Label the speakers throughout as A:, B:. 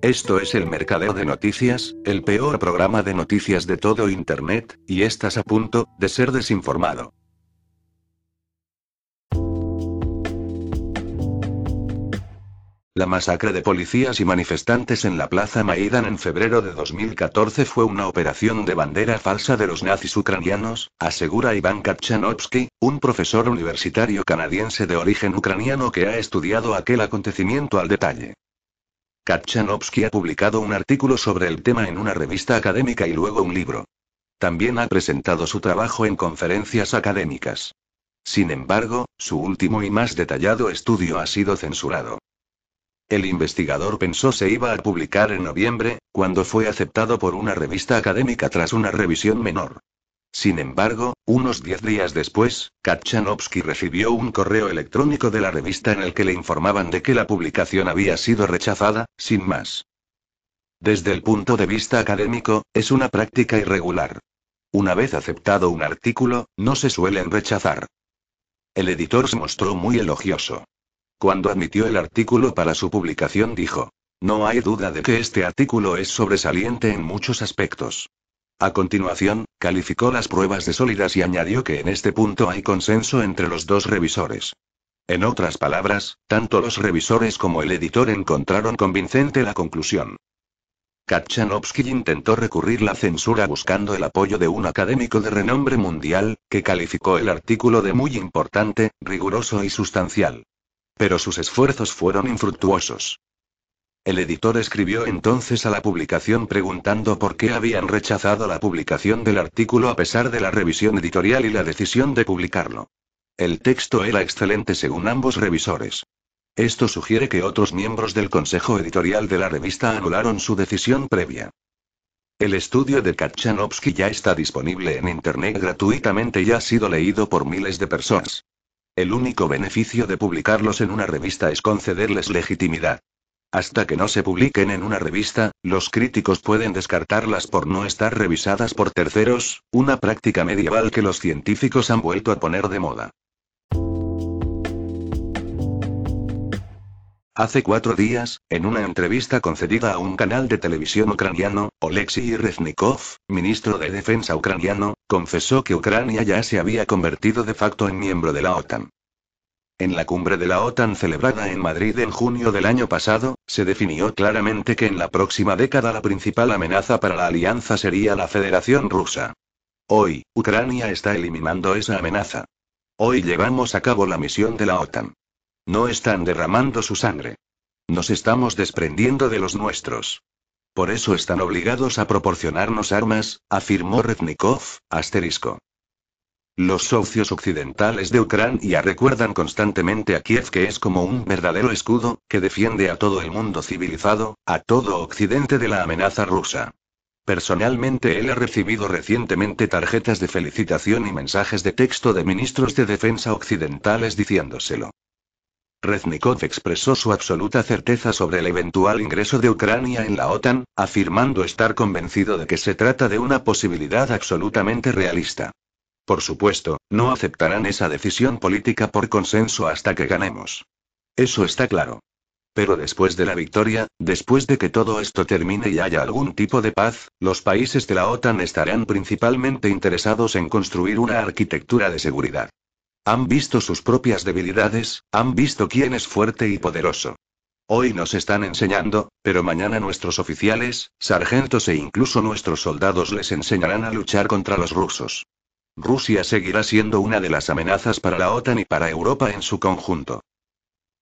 A: Esto es el Mercadeo de Noticias, el peor programa de noticias de todo Internet, y estás a punto de ser desinformado. La masacre de policías y manifestantes en la Plaza Maidan en febrero de 2014 fue una operación de bandera falsa de los nazis ucranianos, asegura Iván Katchanovsky, un profesor universitario canadiense de origen ucraniano que ha estudiado aquel acontecimiento al detalle. Katchanovsky ha publicado un artículo sobre el tema en una revista académica y luego un libro. También ha presentado su trabajo en conferencias académicas. Sin embargo, su último y más detallado estudio ha sido censurado. El investigador pensó se iba a publicar en noviembre, cuando fue aceptado por una revista académica tras una revisión menor. Sin embargo, unos diez días después, Katchanovsky recibió un correo electrónico de la revista en el que le informaban de que la publicación había sido rechazada, sin más. Desde el punto de vista académico, es una práctica irregular. Una vez aceptado un artículo, no se suelen rechazar. El editor se mostró muy elogioso. Cuando admitió el artículo para su publicación dijo, no hay duda de que este artículo es sobresaliente en muchos aspectos. A continuación, calificó las pruebas de sólidas y añadió que en este punto hay consenso entre los dos revisores. En otras palabras, tanto los revisores como el editor encontraron convincente la conclusión. Katchanovsky intentó recurrir la censura buscando el apoyo de un académico de renombre mundial, que calificó el artículo de muy importante, riguroso y sustancial. Pero sus esfuerzos fueron infructuosos. El editor escribió entonces a la publicación preguntando por qué habían rechazado la publicación del artículo a pesar de la revisión editorial y la decisión de publicarlo. El texto era excelente según ambos revisores. Esto sugiere que otros miembros del consejo editorial de la revista anularon su decisión previa. El estudio de Katchanovsky ya está disponible en Internet gratuitamente y ha sido leído por miles de personas. El único beneficio de publicarlos en una revista es concederles legitimidad. Hasta que no se publiquen en una revista, los críticos pueden descartarlas por no estar revisadas por terceros, una práctica medieval que los científicos han vuelto a poner de moda. Hace cuatro días, en una entrevista concedida a un canal de televisión ucraniano, Oleksiy Reznikov, ministro de Defensa ucraniano, confesó que Ucrania ya se había convertido de facto en miembro de la OTAN. En la cumbre de la OTAN celebrada en Madrid en junio del año pasado, se definió claramente que en la próxima década la principal amenaza para la alianza sería la Federación Rusa. Hoy, Ucrania está eliminando esa amenaza. Hoy llevamos a cabo la misión de la OTAN. No están derramando su sangre. Nos estamos desprendiendo de los nuestros. Por eso están obligados a proporcionarnos armas, afirmó Reznikov, asterisco. Los socios occidentales de Ucrania recuerdan constantemente a Kiev que es como un verdadero escudo, que defiende a todo el mundo civilizado, a todo Occidente de la amenaza rusa. Personalmente él ha recibido recientemente tarjetas de felicitación y mensajes de texto de ministros de defensa occidentales diciéndoselo. Reznikov expresó su absoluta certeza sobre el eventual ingreso de Ucrania en la OTAN, afirmando estar convencido de que se trata de una posibilidad absolutamente realista. Por supuesto, no aceptarán esa decisión política por consenso hasta que ganemos. Eso está claro. Pero después de la victoria, después de que todo esto termine y haya algún tipo de paz, los países de la OTAN estarán principalmente interesados en construir una arquitectura de seguridad. Han visto sus propias debilidades, han visto quién es fuerte y poderoso. Hoy nos están enseñando, pero mañana nuestros oficiales, sargentos e incluso nuestros soldados les enseñarán a luchar contra los rusos. Rusia seguirá siendo una de las amenazas para la OTAN y para Europa en su conjunto.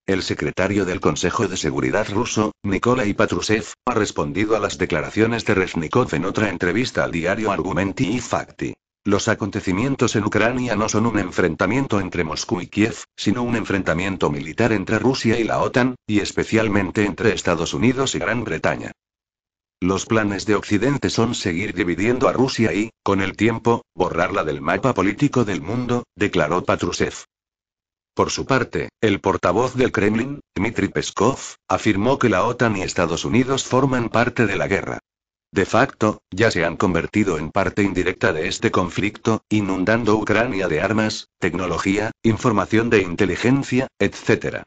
A: El secretario del Consejo de Seguridad ruso, Nikolai Patrushev, ha respondido a las declaraciones de Reznikov en otra entrevista al diario Argumenti y Fakti. Los acontecimientos en Ucrania no son un enfrentamiento entre Moscú y Kiev, sino un enfrentamiento militar entre Rusia y la OTAN, y especialmente entre Estados Unidos y Gran Bretaña. Los planes de Occidente son seguir dividiendo a Rusia y, con el tiempo, borrarla del mapa político del mundo, declaró Patrushev. Por su parte, el portavoz del Kremlin, Dmitry Peskov, afirmó que la OTAN y Estados Unidos forman parte de la guerra. De facto, ya se han convertido en parte indirecta de este conflicto, inundando Ucrania de armas, tecnología, información de inteligencia, etc.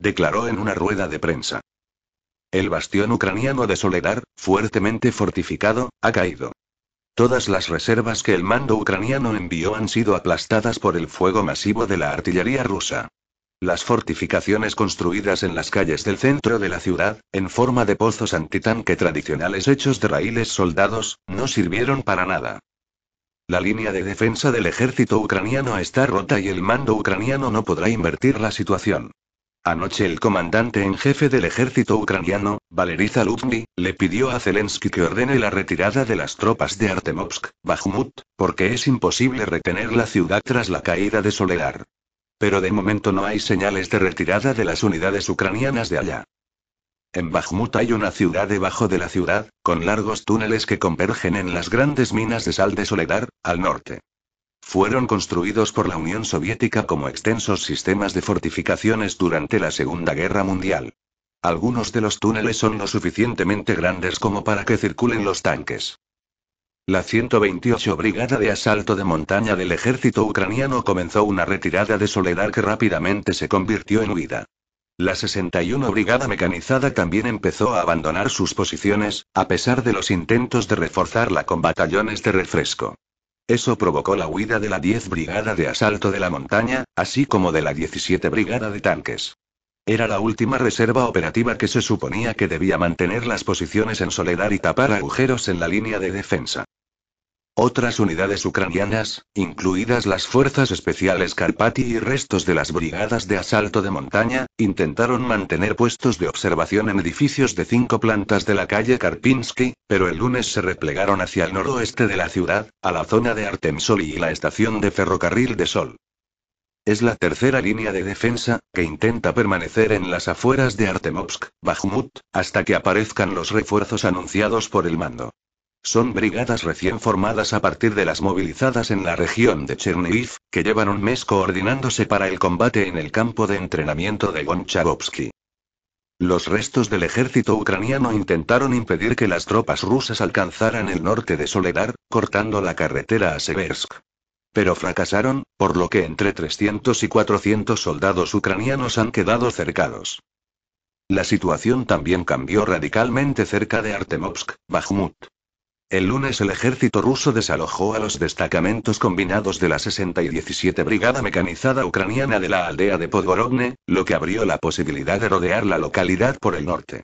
A: Declaró en una rueda de prensa. El bastión ucraniano de Soledar, fuertemente fortificado, ha caído. Todas las reservas que el mando ucraniano envió han sido aplastadas por el fuego masivo de la artillería rusa. Las fortificaciones construidas en las calles del centro de la ciudad, en forma de pozos antitanque tradicionales hechos de raíles soldados, no sirvieron para nada. La línea de defensa del ejército ucraniano está rota y el mando ucraniano no podrá invertir la situación. Anoche el comandante en jefe del ejército ucraniano, Valery Zaluzny, le pidió a Zelensky que ordene la retirada de las tropas de Artemovsk, Bakhmut, porque es imposible retener la ciudad tras la caída de Soledar. Pero de momento no hay señales de retirada de las unidades ucranianas de allá. En Bakhmut hay una ciudad debajo de la ciudad, con largos túneles que convergen en las grandes minas de sal de Soledar, al norte. Fueron construidos por la Unión Soviética como extensos sistemas de fortificaciones durante la Segunda Guerra Mundial. Algunos de los túneles son lo suficientemente grandes como para que circulen los tanques. La 128 Brigada de Asalto de Montaña del ejército ucraniano comenzó una retirada de Soledad que rápidamente se convirtió en huida. La 61 Brigada Mecanizada también empezó a abandonar sus posiciones, a pesar de los intentos de reforzarla con batallones de refresco. Eso provocó la huida de la 10 Brigada de Asalto de la Montaña, así como de la 17 Brigada de Tanques. Era la última reserva operativa que se suponía que debía mantener las posiciones en soledad y tapar agujeros en la línea de defensa. Otras unidades ucranianas, incluidas las fuerzas especiales Karpati y restos de las brigadas de asalto de montaña, intentaron mantener puestos de observación en edificios de cinco plantas de la calle Karpinsky, pero el lunes se replegaron hacia el noroeste de la ciudad, a la zona de Artemsol y la estación de ferrocarril de Sol. Es la tercera línea de defensa, que intenta permanecer en las afueras de Artemovsk, Bakhmut, hasta que aparezcan los refuerzos anunciados por el mando. Son brigadas recién formadas a partir de las movilizadas en la región de Chernihiv, que llevan un mes coordinándose para el combate en el campo de entrenamiento de Gonchavsky. Los restos del ejército ucraniano intentaron impedir que las tropas rusas alcanzaran el norte de Soledar, cortando la carretera a Seversk. Pero fracasaron, por lo que entre 300 y 400 soldados ucranianos han quedado cercados. La situación también cambió radicalmente cerca de Artemovsk, Bakhmut. El lunes el ejército ruso desalojó a los destacamentos combinados de la 60 y 17 Brigada Mecanizada Ucraniana de la aldea de Podgorovne, lo que abrió la posibilidad de rodear la localidad por el norte.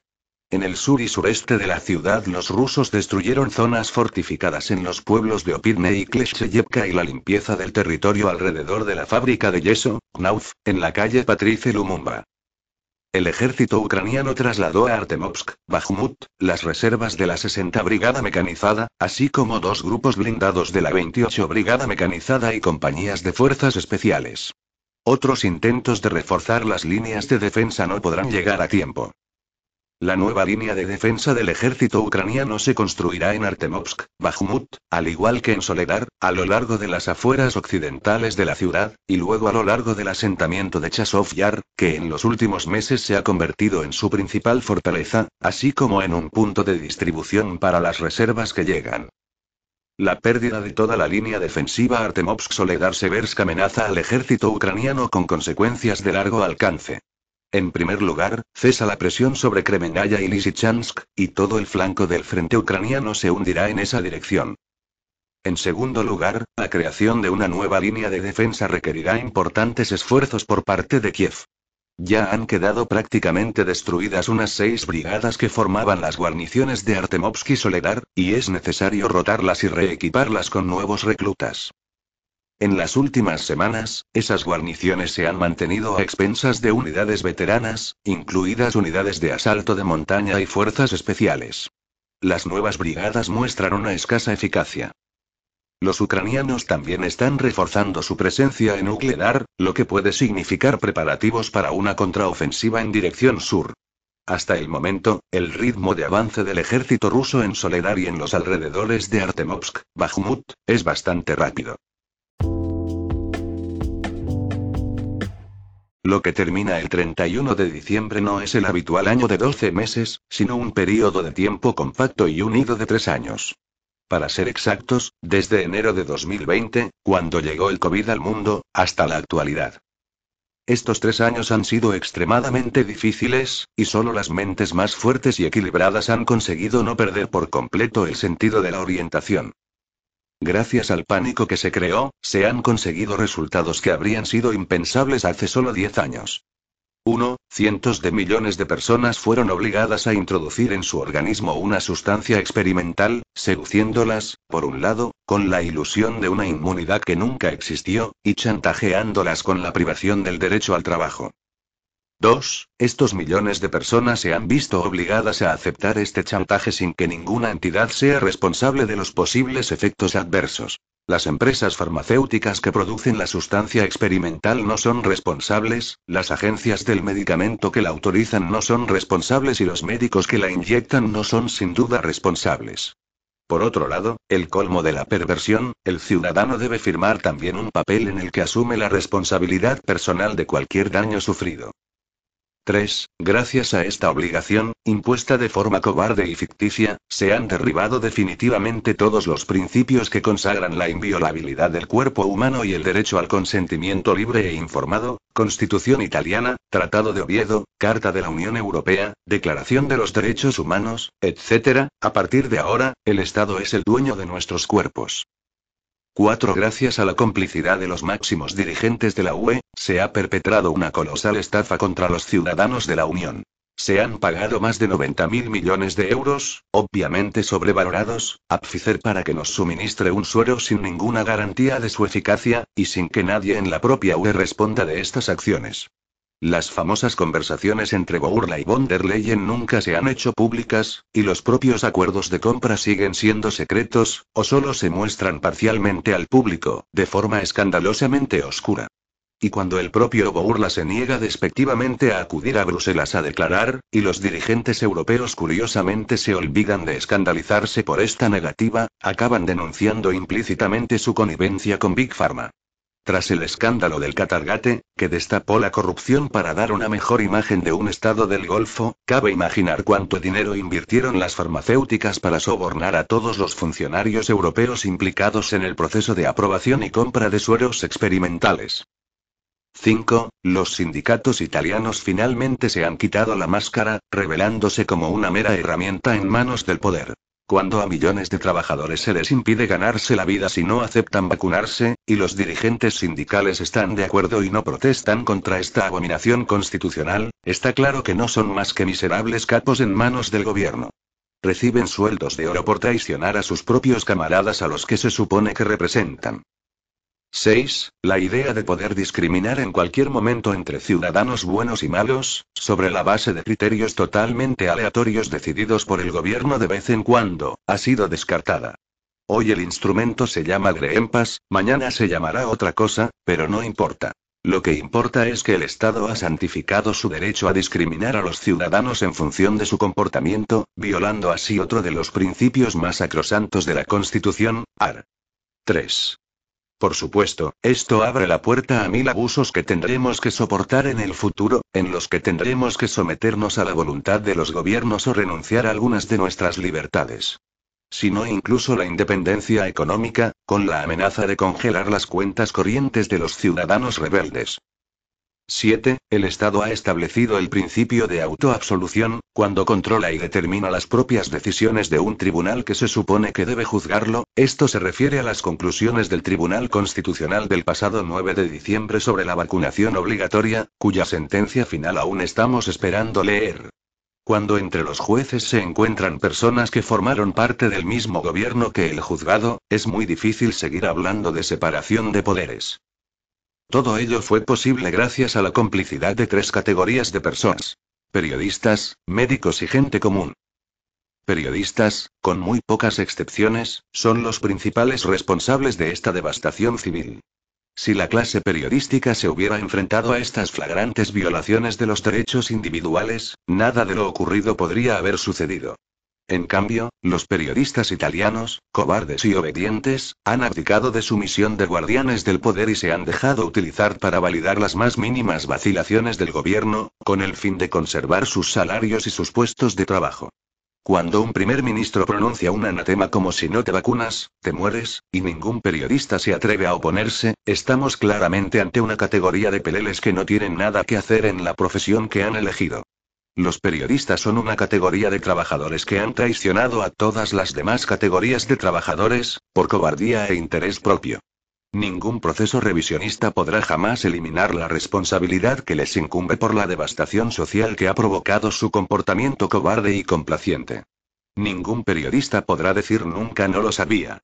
A: En el sur y sureste de la ciudad los rusos destruyeron zonas fortificadas en los pueblos de Opidne y Kleshcheyevka y la limpieza del territorio alrededor de la fábrica de yeso, Knauf, en la calle Patrice Lumumba. El ejército ucraniano trasladó a Artemovsk, Bakhmut, las reservas de la 60 Brigada Mecanizada, así como dos grupos blindados de la 28 Brigada Mecanizada y compañías de fuerzas especiales. Otros intentos de reforzar las líneas de defensa no podrán llegar a tiempo. La nueva línea de defensa del ejército ucraniano se construirá en Artemovsk, Bakhmut, al igual que en Soledar, a lo largo de las afueras occidentales de la ciudad, y luego a lo largo del asentamiento de Chasov Yar, que en los últimos meses se ha convertido en su principal fortaleza, así como en un punto de distribución para las reservas que llegan. La pérdida de toda la línea defensiva Artemovsk-Soledar-Seversk amenaza al ejército ucraniano con consecuencias de largo alcance. En primer lugar, cesa la presión sobre Kremenaya y Lysychansk, y todo el flanco del frente ucraniano se hundirá en esa dirección. En segundo lugar, la creación de una nueva línea de defensa requerirá importantes esfuerzos por parte de Kiev. Ya han quedado prácticamente destruidas unas seis brigadas que formaban las guarniciones de Artemovsk y Soledar, y es necesario rotarlas y reequiparlas con nuevos reclutas. En las últimas semanas, esas guarniciones se han mantenido a expensas de unidades veteranas, incluidas unidades de asalto de montaña y fuerzas especiales. Las nuevas brigadas muestran una escasa eficacia. Los ucranianos también están reforzando su presencia en Ugledar, lo que puede significar preparativos para una contraofensiva en dirección sur. Hasta el momento, el ritmo de avance del ejército ruso en Soledar y en los alrededores de Artemovsk, Bakhmut, es bastante rápido. Lo que termina el 31 de diciembre no es el habitual año de 12 meses, sino un periodo de tiempo compacto y unido de tres años. Para ser exactos, desde enero de 2020, cuando llegó el COVID al mundo, hasta la actualidad. Estos tres años han sido extremadamente difíciles, y solo las mentes más fuertes y equilibradas han conseguido no perder por completo el sentido de la orientación. Gracias al pánico que se creó, se han conseguido resultados que habrían sido impensables hace solo diez años. 1. Cientos de millones de personas fueron obligadas a introducir en su organismo una sustancia experimental, seduciéndolas, por un lado, con la ilusión de una inmunidad que nunca existió, y chantajeándolas con la privación del derecho al trabajo. 2. Estos millones de personas se han visto obligadas a aceptar este chantaje sin que ninguna entidad sea responsable de los posibles efectos adversos. Las empresas farmacéuticas que producen la sustancia experimental no son responsables, las agencias del medicamento que la autorizan no son responsables y los médicos que la inyectan no son sin duda responsables. Por otro lado, el colmo de la perversión, el ciudadano debe firmar también un papel en el que asume la responsabilidad personal de cualquier daño sufrido. 3. Gracias a esta obligación, impuesta de forma cobarde y ficticia, se han derribado definitivamente todos los principios que consagran la inviolabilidad del cuerpo humano y el derecho al consentimiento libre e informado, Constitución italiana, Tratado de Oviedo, Carta de la Unión Europea, Declaración de los Derechos Humanos, etc. A partir de ahora, el Estado es el dueño de nuestros cuerpos. 4. Gracias a la complicidad de los máximos dirigentes de la UE, se ha perpetrado una colosal estafa contra los ciudadanos de la Unión. Se han pagado más de 90 mil millones de euros, obviamente sobrevalorados, a Pfizer para que nos suministre un suero sin ninguna garantía de su eficacia, y sin que nadie en la propia UE responda de estas acciones. Las famosas conversaciones entre Bourla y von der Leyen nunca se han hecho públicas, y los propios acuerdos de compra siguen siendo secretos, o solo se muestran parcialmente al público, de forma escandalosamente oscura. Y cuando el propio Bourla se niega despectivamente a acudir a Bruselas a declarar, y los dirigentes europeos curiosamente se olvidan de escandalizarse por esta negativa, acaban denunciando implícitamente su connivencia con Big Pharma. Tras el escándalo del Catargate, que destapó la corrupción para dar una mejor imagen de un estado del Golfo, cabe imaginar cuánto dinero invirtieron las farmacéuticas para sobornar a todos los funcionarios europeos implicados en el proceso de aprobación y compra de sueros experimentales. 5. Los sindicatos italianos finalmente se han quitado la máscara, revelándose como una mera herramienta en manos del poder. Cuando a millones de trabajadores se les impide ganarse la vida si no aceptan vacunarse, y los dirigentes sindicales están de acuerdo y no protestan contra esta abominación constitucional, está claro que no son más que miserables capos en manos del gobierno. Reciben sueldos de oro por traicionar a sus propios camaradas a los que se supone que representan. 6. La idea de poder discriminar en cualquier momento entre ciudadanos buenos y malos, sobre la base de criterios totalmente aleatorios decididos por el gobierno de vez en cuando, ha sido descartada. Hoy el instrumento se llama Greenpass, mañana se llamará otra cosa, pero no importa. Lo que importa es que el Estado ha santificado su derecho a discriminar a los ciudadanos en función de su comportamiento, violando así otro de los principios más sacrosantos de la Constitución, AR. 3. Por supuesto, esto abre la puerta a mil abusos que tendremos que soportar en el futuro, en los que tendremos que someternos a la voluntad de los gobiernos o renunciar a algunas de nuestras libertades. Si no incluso la independencia económica, con la amenaza de congelar las cuentas corrientes de los ciudadanos rebeldes. 7. El Estado ha establecido el principio de autoabsolución, cuando controla y determina las propias decisiones de un tribunal que se supone que debe juzgarlo, esto se refiere a las conclusiones del Tribunal Constitucional del pasado 9 de diciembre sobre la vacunación obligatoria, cuya sentencia final aún estamos esperando leer. Cuando entre los jueces se encuentran personas que formaron parte del mismo gobierno que el juzgado, es muy difícil seguir hablando de separación de poderes. Todo ello fue posible gracias a la complicidad de tres categorías de personas. Periodistas, médicos y gente común. Periodistas, con muy pocas excepciones, son los principales responsables de esta devastación civil. Si la clase periodística se hubiera enfrentado a estas flagrantes violaciones de los derechos individuales, nada de lo ocurrido podría haber sucedido. En cambio, los periodistas italianos, cobardes y obedientes, han abdicado de su misión de guardianes del poder y se han dejado utilizar para validar las más mínimas vacilaciones del gobierno, con el fin de conservar sus salarios y sus puestos de trabajo. Cuando un primer ministro pronuncia un anatema como si no te vacunas, te mueres, y ningún periodista se atreve a oponerse, estamos claramente ante una categoría de peleles que no tienen nada que hacer en la profesión que han elegido. Los periodistas son una categoría de trabajadores que han traicionado a todas las demás categorías de trabajadores, por cobardía e interés propio. Ningún proceso revisionista podrá jamás eliminar la responsabilidad que les incumbe por la devastación social que ha provocado su comportamiento cobarde y complaciente. Ningún periodista podrá decir nunca no lo sabía.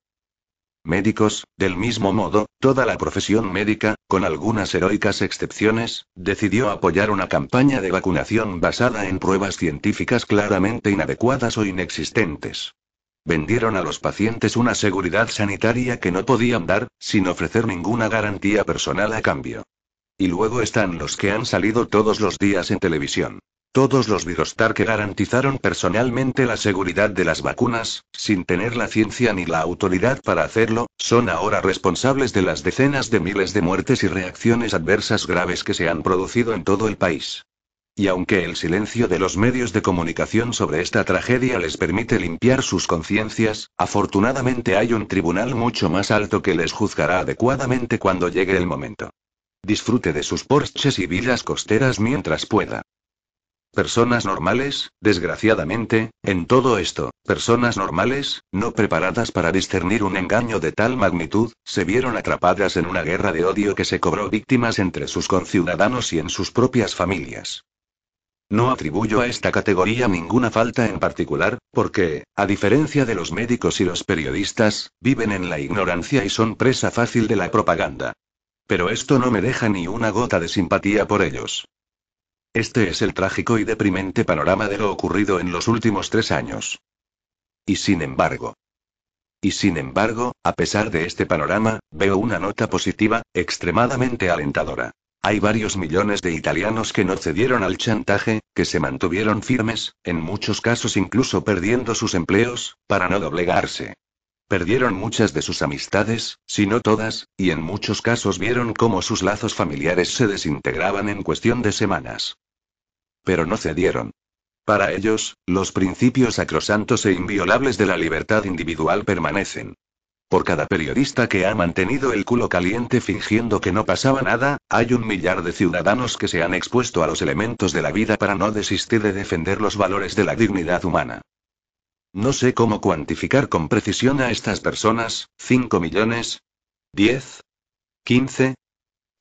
A: Médicos, del mismo modo, toda la profesión médica, con algunas heroicas excepciones, decidió apoyar una campaña de vacunación basada en pruebas científicas claramente inadecuadas o inexistentes. Vendieron a los pacientes una seguridad sanitaria que no podían dar, sin ofrecer ninguna garantía personal a cambio. Y luego están los que han salido todos los días en televisión. Todos los Virostar que garantizaron personalmente la seguridad de las vacunas, sin tener la ciencia ni la autoridad para hacerlo, son ahora responsables de las decenas de miles de muertes y reacciones adversas graves que se han producido en todo el país. Y aunque el silencio de los medios de comunicación sobre esta tragedia les permite limpiar sus conciencias, afortunadamente hay un tribunal mucho más alto que les juzgará adecuadamente cuando llegue el momento. Disfrute de sus porches y villas costeras mientras pueda. Personas normales, desgraciadamente, en todo esto, personas normales, no preparadas para discernir un engaño de tal magnitud, se vieron atrapadas en una guerra de odio que se cobró víctimas entre sus conciudadanos y en sus propias familias. No atribuyo a esta categoría ninguna falta en particular, porque, a diferencia de los médicos y los periodistas, viven en la ignorancia y son presa fácil de la propaganda. Pero esto no me deja ni una gota de simpatía por ellos. Este es el trágico y deprimente panorama de lo ocurrido en los últimos tres años. Y sin embargo. Y sin embargo, a pesar de este panorama, veo una nota positiva, extremadamente alentadora. Hay varios millones de italianos que no cedieron al chantaje, que se mantuvieron firmes, en muchos casos incluso perdiendo sus empleos, para no doblegarse. Perdieron muchas de sus amistades, si no todas, y en muchos casos vieron cómo sus lazos familiares se desintegraban en cuestión de semanas. Pero no cedieron. Para ellos, los principios sacrosantos e inviolables de la libertad individual permanecen. Por cada periodista que ha mantenido el culo caliente fingiendo que no pasaba nada, hay un millar de ciudadanos que se han expuesto a los elementos de la vida para no desistir de defender los valores de la dignidad humana. No sé cómo cuantificar con precisión a estas personas, 5 millones, 10, 15,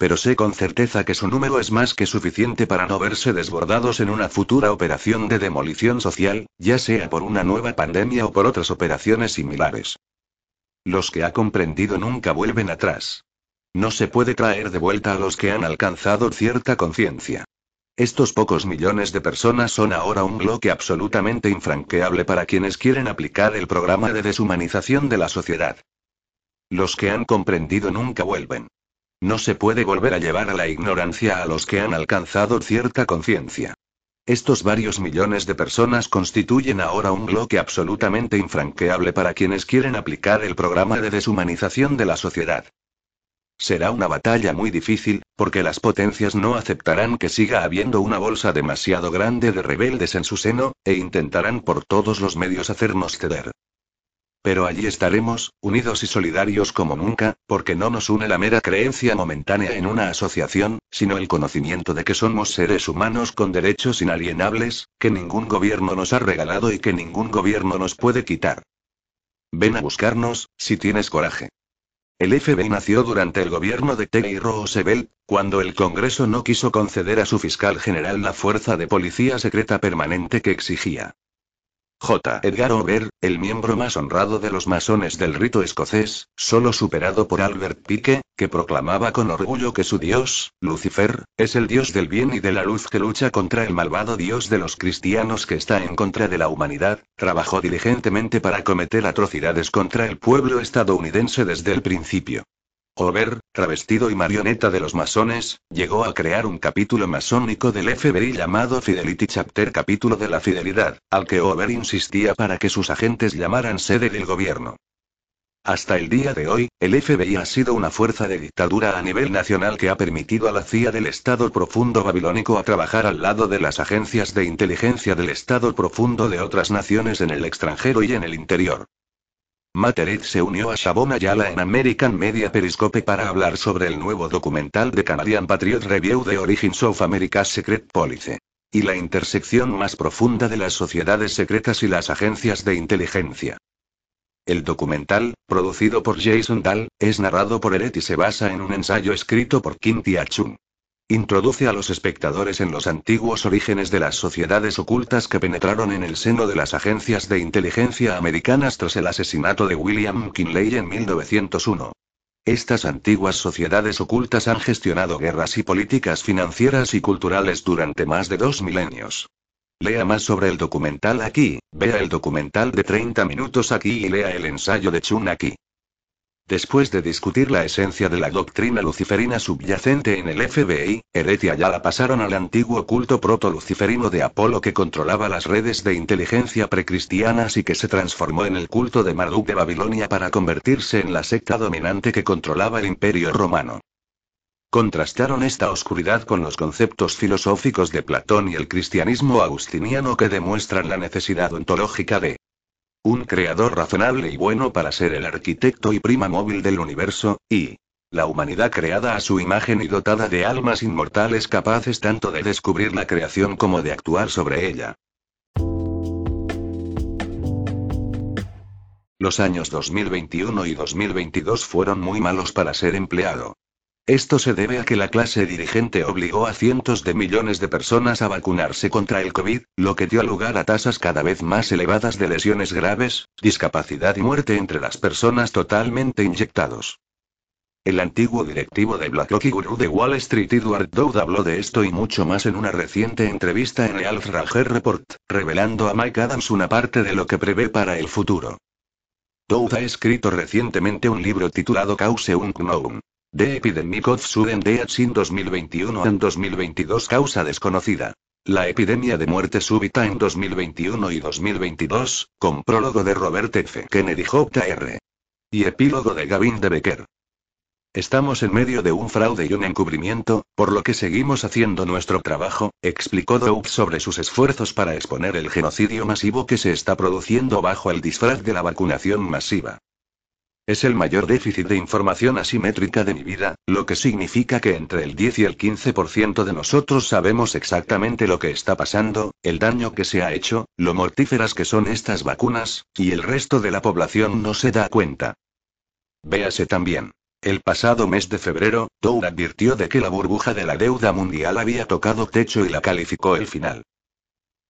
A: pero sé con certeza que su número es más que suficiente para no verse desbordados en una futura operación de demolición social, ya sea por una nueva pandemia o por otras operaciones similares. Los que ha comprendido nunca vuelven atrás. No se puede traer de vuelta a los que han alcanzado cierta conciencia. Estos pocos millones de personas son ahora un bloque absolutamente infranqueable para quienes quieren aplicar el programa de deshumanización de la sociedad. Los que han comprendido nunca vuelven. No se puede volver a llevar a la ignorancia a los que han alcanzado cierta conciencia. Estos varios millones de personas constituyen ahora un bloque absolutamente infranqueable para quienes quieren aplicar el programa de deshumanización de la sociedad. Será una batalla muy difícil, porque las potencias no aceptarán que siga habiendo una bolsa demasiado grande de rebeldes en su seno, e intentarán por todos los medios hacernos ceder. Pero allí estaremos, unidos y solidarios como nunca, porque no nos une la mera creencia momentánea en una asociación, sino el conocimiento de que somos seres humanos con derechos inalienables, que ningún gobierno nos ha regalado y que ningún gobierno nos puede quitar. Ven a buscarnos, si tienes coraje. El FBI nació durante el gobierno de Teddy Roosevelt, cuando el Congreso no quiso conceder a su fiscal general la fuerza de policía secreta permanente que exigía. J. Edgar Hoover, el miembro más honrado de los masones del rito escocés, solo superado por Albert Pike, que proclamaba con orgullo que su dios, Lucifer, es el dios del bien y de la luz que lucha contra el malvado dios de los cristianos que está en contra de la humanidad, trabajó diligentemente para cometer atrocidades contra el pueblo estadounidense desde el principio. Over, travestido y marioneta de los masones, llegó a crear un capítulo masónico del FBI llamado Fidelity Chapter Capítulo de la Fidelidad, al que Over insistía para que sus agentes llamaran sede del gobierno. Hasta el día de hoy, el FBI ha sido una fuerza de dictadura a nivel nacional que ha permitido a la CIA del Estado Profundo Babilónico trabajar al lado de las agencias de inteligencia del Estado Profundo de otras naciones en el extranjero y en el interior. Materit se unió a Shabon Ayala en American Media Periscope para hablar sobre el nuevo documental de Canadian Patriot Review de Origins of America's Secret Police. Y la intersección más profunda de las sociedades secretas y las agencias de inteligencia. El documental, producido por Jason Dahl, es narrado por Eret y se basa en un ensayo escrito por Kim Tia-chung. Introduce a los espectadores en los antiguos orígenes de las sociedades ocultas que penetraron en el seno de las agencias de inteligencia americanas tras el asesinato de William McKinley en 1901. Estas antiguas sociedades ocultas han gestionado guerras y políticas financieras y culturales durante más de dos milenios. Lea más sobre el documental aquí, vea el documental de 30 minutos aquí y lea el ensayo de Chun aquí. Después de discutir la esencia de la doctrina luciferina subyacente en el FBI, Eret y Ayala pasaron al antiguo culto proto-luciferino de Apolo que controlaba las redes de inteligencia precristianas y que se transformó en el culto de Marduk de Babilonia para convertirse en la secta dominante que controlaba el imperio romano. Contrastaron esta oscuridad con los conceptos filosóficos de Platón y el cristianismo agustiniano que demuestran la necesidad ontológica de un creador razonable y bueno para ser el arquitecto y prima móvil del universo, y la humanidad creada a su imagen y dotada de almas inmortales capaces tanto de descubrir la creación como de actuar sobre ella. Los años 2021 y 2022 fueron muy malos para ser empleado. Esto se debe a que la clase dirigente obligó a cientos de millones de personas a vacunarse contra el COVID, lo que dio lugar a tasas cada vez más elevadas de lesiones graves, discapacidad y muerte entre las personas totalmente inyectados. El antiguo directivo de BlackRock y gurú de Wall Street Edward Dowd habló de esto y mucho más en una reciente entrevista en el Alf Report, revelando a Mike Adams una parte de lo que prevé para el futuro. Dowd ha escrito recientemente un libro titulado Cause Unknown. The Epidemic of Sudden Deaths in 2021 and 2022 Causa desconocida. La epidemia de muerte súbita en 2021 y 2022, con prólogo de Robert F. Kennedy Jr. Y epílogo de Gavin de Becker. Estamos en medio de un fraude y un encubrimiento, por lo que seguimos haciendo nuestro trabajo, explicó Doug sobre sus esfuerzos para exponer el genocidio masivo que se está produciendo bajo el disfraz de la vacunación masiva. Es el mayor déficit de información asimétrica de mi vida, lo que significa que entre el 10 y el 15% de nosotros sabemos exactamente lo que está pasando, el daño que se ha hecho, lo mortíferas que son estas vacunas, y el resto de la población no se da cuenta. Véase también. El pasado mes de febrero, Dow advirtió de que la burbuja de la deuda mundial había tocado techo y la calificó el final.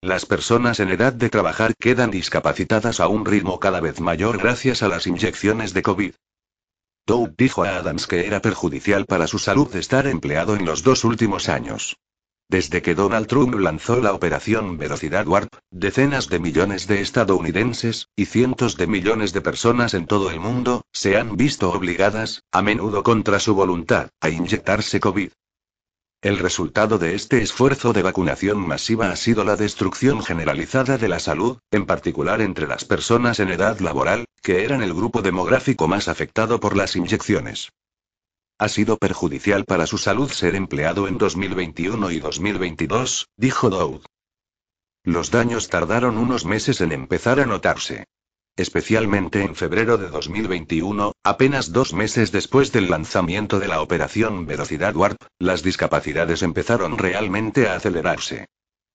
A: Las personas en edad de trabajar quedan discapacitadas a un ritmo cada vez mayor gracias a las inyecciones de COVID. Doug dijo a Adams que era perjudicial para su salud estar empleado en los dos últimos años. Desde que Donald Trump lanzó la operación Velocidad Warp, decenas de millones de estadounidenses, y cientos de millones de personas en todo el mundo, se han visto obligadas, a menudo contra su voluntad, a inyectarse COVID. El resultado de este esfuerzo de vacunación masiva ha sido la destrucción generalizada de la salud, en particular entre las personas en edad laboral, que eran el grupo demográfico más afectado por las inyecciones. Ha sido perjudicial para su salud ser empleado en 2021 y 2022, dijo Dowd. Los daños tardaron unos meses en empezar a notarse. Especialmente en febrero de 2021, apenas dos meses después del lanzamiento de la operación Velocidad Warp, las discapacidades empezaron realmente a acelerarse.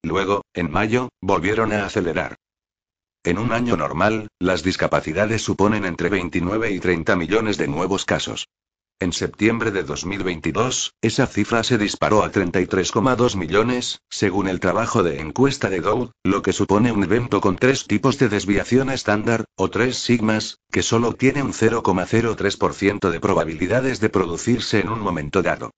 A: Luego, en mayo, volvieron a acelerar. En un año normal, las discapacidades suponen entre 29 y 30 millones de nuevos casos. En septiembre de 2022, esa cifra se disparó a 33,2 millones, según el trabajo de encuesta de Dow, lo que supone un evento con tres tipos de desviación estándar, o tres sigmas, que solo tiene un 0,03% de probabilidades de producirse en un momento dado.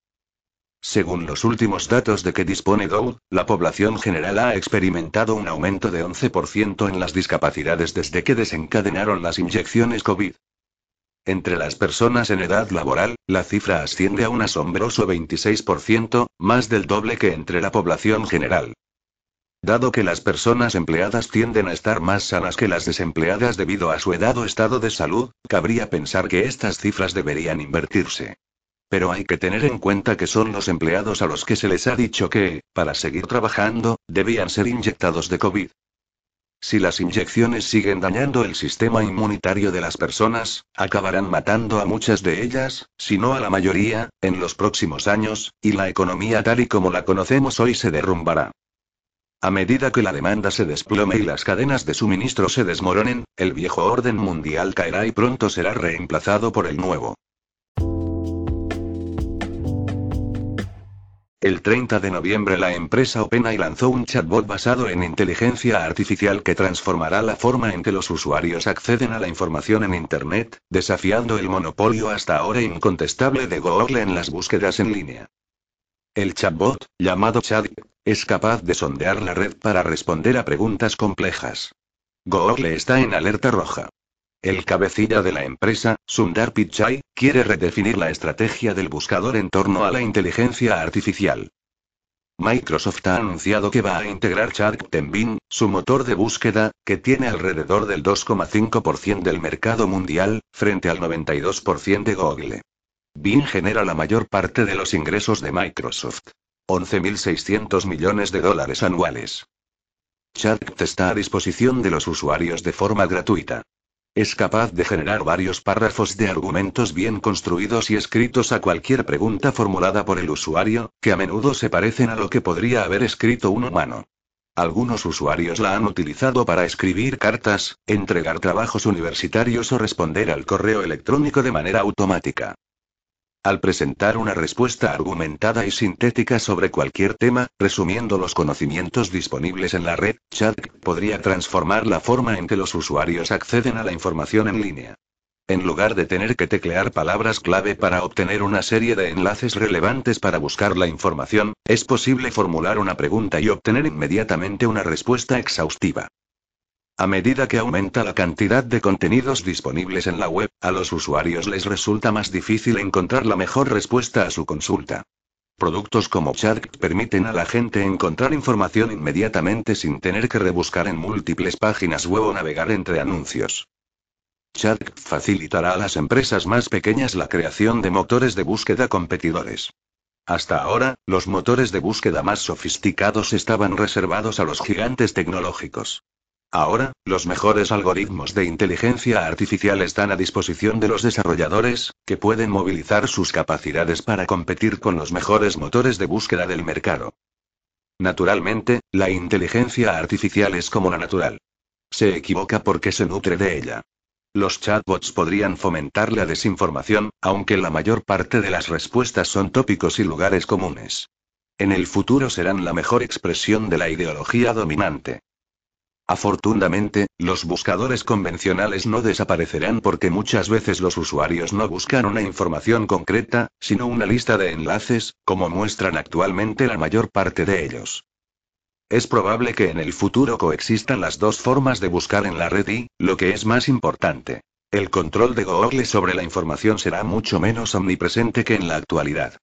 A: Según los últimos datos de que dispone Dow, la población general ha experimentado un aumento de 11% en las discapacidades desde que desencadenaron las inyecciones COVID. Entre las personas en edad laboral, la cifra asciende a un asombroso 26%, más del doble que entre la población general. Dado que las personas empleadas tienden a estar más sanas que las desempleadas debido a su edad o estado de salud, cabría pensar que estas cifras deberían invertirse. Pero hay que tener en cuenta que son los empleados a los que se les ha dicho que, para seguir trabajando, debían ser inyectados de COVID. Si las inyecciones siguen dañando el sistema inmunitario de las personas, acabarán matando a muchas de ellas, si no a la mayoría, en los próximos años, y la economía tal y como la conocemos hoy se derrumbará. A medida que la demanda se desplome y las cadenas de suministro se desmoronen, el viejo orden mundial caerá y pronto será reemplazado por el nuevo. El 30 de noviembre la empresa OpenAI lanzó un chatbot basado en inteligencia artificial que transformará la forma en que los usuarios acceden a la información en Internet, desafiando el monopolio hasta ahora incontestable de Google en las búsquedas en línea. El chatbot, llamado Chat, es capaz de sondear la red para responder a preguntas complejas. Google está en alerta roja. El cabecilla de la empresa, Sundar Pichai, quiere redefinir la estrategia del buscador en torno a la inteligencia artificial. Microsoft ha anunciado que va a integrar Chat en Bing, su motor de búsqueda, que tiene alrededor del 2,5% del mercado mundial, frente al 92% de Google. Bing genera la mayor parte de los ingresos de Microsoft. 11.600 millones de dólares anuales. Chat está a disposición de los usuarios de forma gratuita. Es capaz de generar varios párrafos de argumentos bien construidos y escritos a cualquier pregunta formulada por el usuario, que a menudo se parecen a lo que podría haber escrito un humano. Algunos usuarios la han utilizado para escribir cartas, entregar trabajos universitarios o responder al correo electrónico de manera automática. Al presentar una respuesta argumentada y sintética sobre cualquier tema, resumiendo los conocimientos disponibles en la red, Chat podría transformar la forma en que los usuarios acceden a la información en línea. En lugar de tener que teclear palabras clave para obtener una serie de enlaces relevantes para buscar la información, es posible formular una pregunta y obtener inmediatamente una respuesta exhaustiva. A medida que aumenta la cantidad de contenidos disponibles en la web, a los usuarios les resulta más difícil encontrar la mejor respuesta a su consulta. Productos como Chat permiten a la gente encontrar información inmediatamente sin tener que rebuscar en múltiples páginas web o navegar entre anuncios. Chat facilitará a las empresas más pequeñas la creación de motores de búsqueda competidores. Hasta ahora, los motores de búsqueda más sofisticados estaban reservados a los gigantes tecnológicos. Ahora, los mejores algoritmos de inteligencia artificial están a disposición de los desarrolladores, que pueden movilizar sus capacidades para competir con los mejores motores de búsqueda del mercado. Naturalmente, la inteligencia artificial es como la natural. Se equivoca porque se nutre de ella. Los chatbots podrían fomentar la desinformación, aunque la mayor parte de las respuestas son tópicos y lugares comunes. En el futuro serán la mejor expresión de la ideología dominante. Afortunadamente, los buscadores convencionales no desaparecerán porque muchas veces los usuarios no buscan una información concreta, sino una lista de enlaces, como muestran actualmente la mayor parte de ellos. Es probable que en el futuro coexistan las dos formas de buscar en la red y, lo que es más importante, el control de Google sobre la información será mucho menos omnipresente que en la actualidad.